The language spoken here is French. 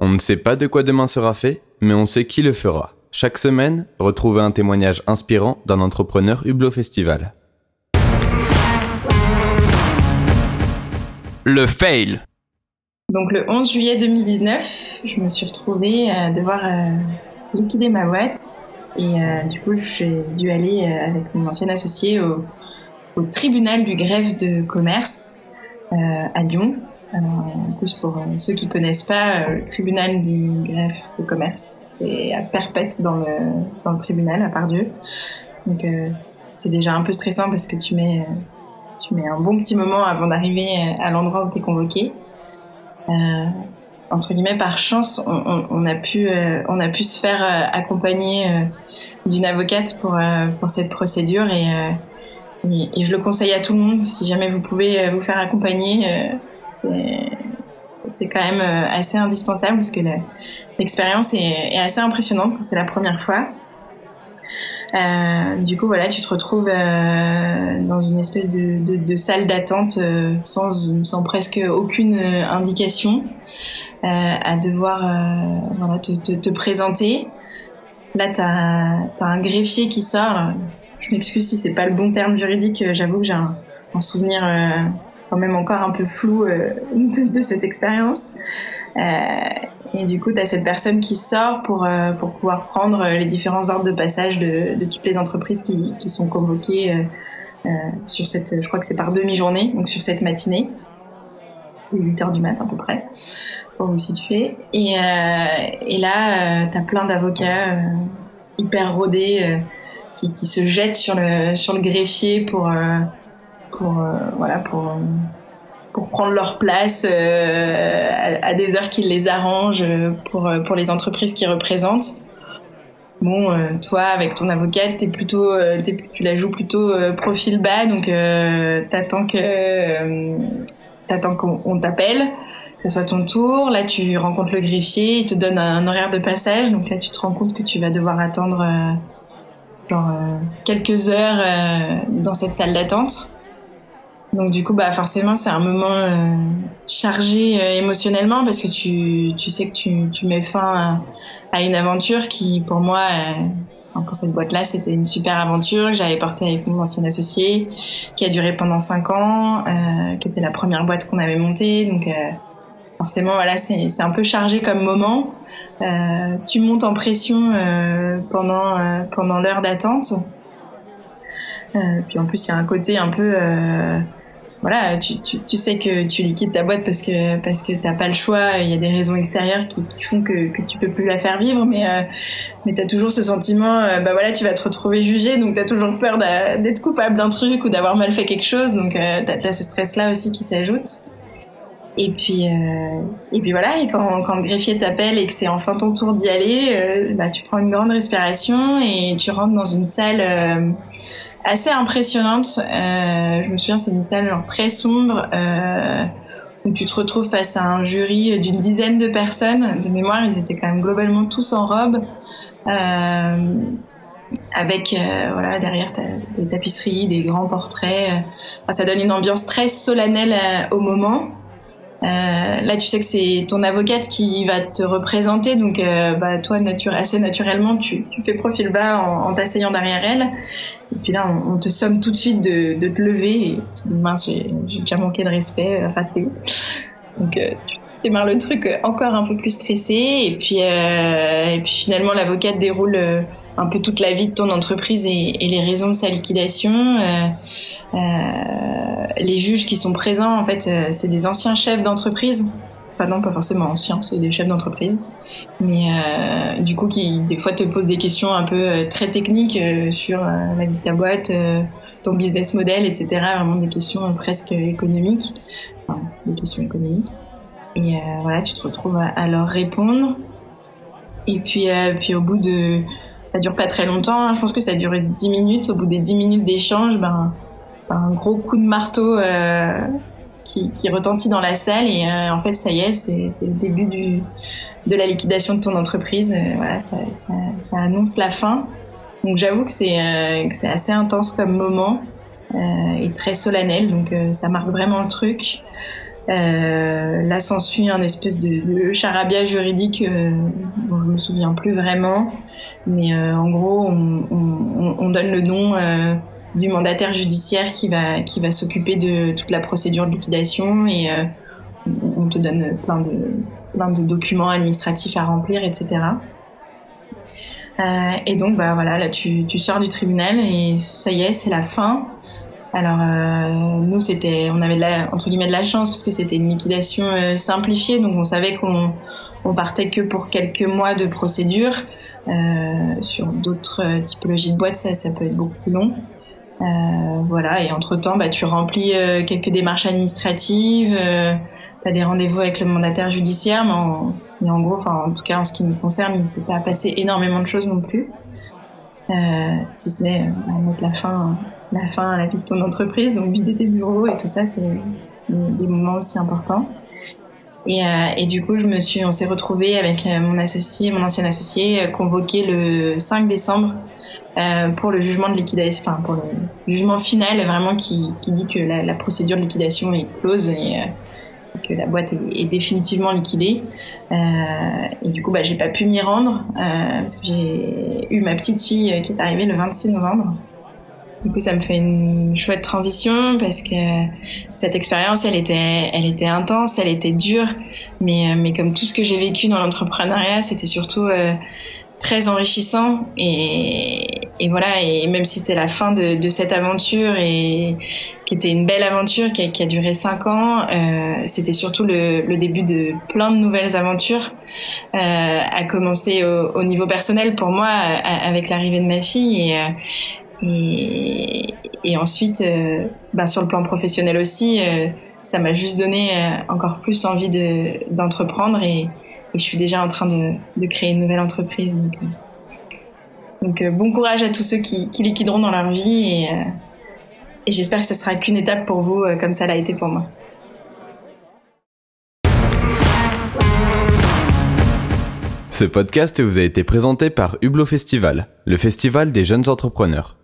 On ne sait pas de quoi demain sera fait, mais on sait qui le fera. Chaque semaine, retrouvez un témoignage inspirant d'un entrepreneur Hublot Festival. Le fail. Donc le 11 juillet 2019, je me suis retrouvée à devoir euh, liquider ma boîte et euh, du coup j'ai dû aller euh, avec mon ancien associé au, au tribunal du greffe de commerce à Lyon en plus, pour euh, ceux qui connaissent pas, euh, le tribunal du greffe de commerce, c'est à perpète dans le, dans le tribunal, à part Dieu. Donc, euh, c'est déjà un peu stressant parce que tu mets, tu mets un bon petit moment avant d'arriver à l'endroit où tu es convoqué. entre guillemets, par chance, on, on, on a pu, on a pu se faire accompagner d'une avocate pour, pour cette procédure et, et, et, je le conseille à tout le monde. Si jamais vous pouvez vous faire accompagner, c'est quand même euh, assez indispensable parce que l'expérience est, assez impressionnante quand c'est la première fois. Euh, du coup, voilà, tu te retrouves euh, dans une espèce de, salle d'attente sans, sans presque aucune indication, à devoir voilà, te, te, te, présenter. Là, tu as, un greffier qui sort. je m'excuse si c'est pas le bon terme juridique. J'avoue que j'ai un, souvenir quand même encore un peu flou euh, de, de, cette expérience. Euh, et du coup, tu as cette personne qui sort pour, euh, pour pouvoir prendre les différents ordres de passage de, de toutes les entreprises qui, qui sont convoquées euh, sur cette, je crois que c'est par demi-journée, donc sur cette matinée. 8 heures du matin à peu près, pour vous situer. Et, et là, tu as plein d'avocats hyper rodés qui, qui se jettent sur le, sur le greffier pour pour euh, voilà pour pour prendre leur place euh, à, à, des heures qui les arrangent pour pour les entreprises qu'ils représentent. Bon, euh, toi, avec ton avocate, t'es plutôt, euh, es, tu la joues plutôt euh, profil bas, donc euh, t'attends que t'attends qu'on t'appelle, que ce soit ton tour. Là, tu rencontres le greffier, il te donne un, horaire de passage, donc là, tu te rends compte que tu vas devoir attendre genre quelques heures dans cette salle d'attente. Donc du coup, bah forcément, c'est un moment euh, chargé euh, émotionnellement parce que tu, tu sais que tu, tu mets fin à, à, une aventure qui, pour moi, euh, pour cette boîte-là, c'était une super aventure que j'avais portée avec mon ancien associé, qui a duré pendant cinq ans, euh, qui était la première boîte qu'on avait montée. Donc euh, forcément, voilà, c'est, c'est un peu chargé comme moment. tu montes en pression pendant pendant l'heure d'attente. puis en plus, il y a un côté un peu voilà, tu, tu, tu, sais que tu liquides ta boîte parce que parce que t'as pas le choix. Il y a des raisons extérieures qui, qui font que, que tu peux plus la faire vivre, mais euh, mais t'as toujours ce sentiment, euh, bah voilà, tu vas te retrouver jugé, donc t'as toujours peur d'être coupable d'un truc ou d'avoir mal fait quelque chose, donc euh, t'as as ce stress-là aussi qui s'ajoute. Et puis euh, et puis voilà, et quand quand le greffier t'appelle et que c'est enfin ton tour d'y aller, euh, bah tu prends une grande respiration et tu rentres dans une salle assez impressionnante. Euh, je me souviens, c'est une salle très sombre euh, où tu te retrouves face à un jury d'une dizaine de personnes. De mémoire, ils étaient quand même globalement tous en robe. Euh, avec voilà derrière des tapisseries, des grands portraits. Ça donne une ambiance très solennelle au moment. Euh, là, tu sais que c'est ton avocate qui va te représenter, donc euh, bah, toi, nature, assez naturellement, tu, tu fais profil bas en, en t'asseyant derrière elle. Et puis là, on, on, te somme tout de suite de, de te lever. Et mince, j'ai déjà manqué de respect, euh, raté. Donc, tu démarres le truc encore un peu plus stressé. Et puis, et puis finalement, l'avocate déroule un peu toute la vie de ton entreprise et, et les raisons de sa liquidation. Euh, les juges qui sont présents, en fait, euh, c'est des anciens chefs d'entreprise. Enfin non, pas forcément anciens, c'est des chefs d'entreprise. Mais euh, du coup, qui des fois te posent des questions un peu euh, très techniques sur la vie de ta boîte, ton business model, etc. Vraiment des questions presque économiques. Enfin, des questions économiques. Et voilà, tu te retrouves à, à, leur répondre. Et puis, puis au bout de... Ça dure pas très longtemps, hein, je pense que ça a duré 10 minutes. Au bout des 10 minutes d'échange, ben un gros coup de marteau euh, qui, qui, retentit dans la salle. Et euh, en fait ça y est c'est le début du, de la liquidation de ton entreprise. Euh, voilà ça, ça, ça, annonce la fin. Donc j'avoue que c'est euh, assez intense comme moment euh, et très solennel. Donc ça marque vraiment le truc là s'ensuit un espèce de, charabia juridique euh, dont je me souviens plus vraiment, mais euh, en gros on, on, on, donne le nom euh, du mandataire judiciaire qui va qui va s'occuper de toute la procédure de liquidation et euh, on te donne plein de plein de documents administratifs à remplir, etc. et donc bah voilà là tu, tu sors du tribunal et ça y est c'est la fin alors euh, nous c'était, on avait de la, entre guillemets de la chance parce que c'était une liquidation euh, simplifiée, donc on savait qu'on on partait que pour quelques mois de procédure. Euh, sur d'autres typologies de boîtes, ça, ça peut être beaucoup plus long. Voilà, et entre temps, bah, tu remplis quelques démarches administratives, tu des rendez-vous avec le mandataire judiciaire, mais en, mais en gros, enfin en tout cas en ce qui nous concerne, il s'est pas passé énormément de choses non plus, si ce n'est bah, mettre la fin la fin à la vie de ton entreprise, donc vider tes bureaux et tout ça, c'est des, des, moments aussi importants. Et, euh, et, du coup, je me suis, on s'est retrouvé avec euh, mon associé, mon ancien associé, euh, convoqué le 5 décembre euh, pour le jugement de liquidation, enfin pour le jugement final, vraiment qui, qui dit que la, la, procédure de liquidation est close et euh, que la boîte est, définitivement liquidée. Euh, et du coup, bah, j'ai pas pu m'y rendre parce que j'ai eu ma petite fille qui est arrivée le 26 novembre. Du coup, ça me fait une chouette transition parce que cette expérience, elle était, elle était intense, elle était dure, mais, mais comme tout ce que j'ai vécu dans l'entrepreneuriat, c'était surtout euh, très enrichissant et, et voilà. Et même si c'était la fin de, de, cette aventure et qui était une belle aventure qui a, qui a duré cinq ans, euh, c'était surtout le, le, début de plein de nouvelles aventures. Euh, à commencer au, au, niveau personnel pour moi avec l'arrivée de ma fille et et, et ensuite, euh, bah, sur le plan professionnel aussi, euh, ça m'a juste donné euh, encore plus envie de, d'entreprendre et, et, je suis déjà en train de, de créer une nouvelle entreprise. Euh, donc euh, bon courage à tous ceux qui, qui liquideront dans leur vie et, et j'espère que ce sera qu'une étape pour vous comme ça l'a été pour moi. Ce podcast vous a été présenté par Hublot Festival, le festival des jeunes entrepreneurs.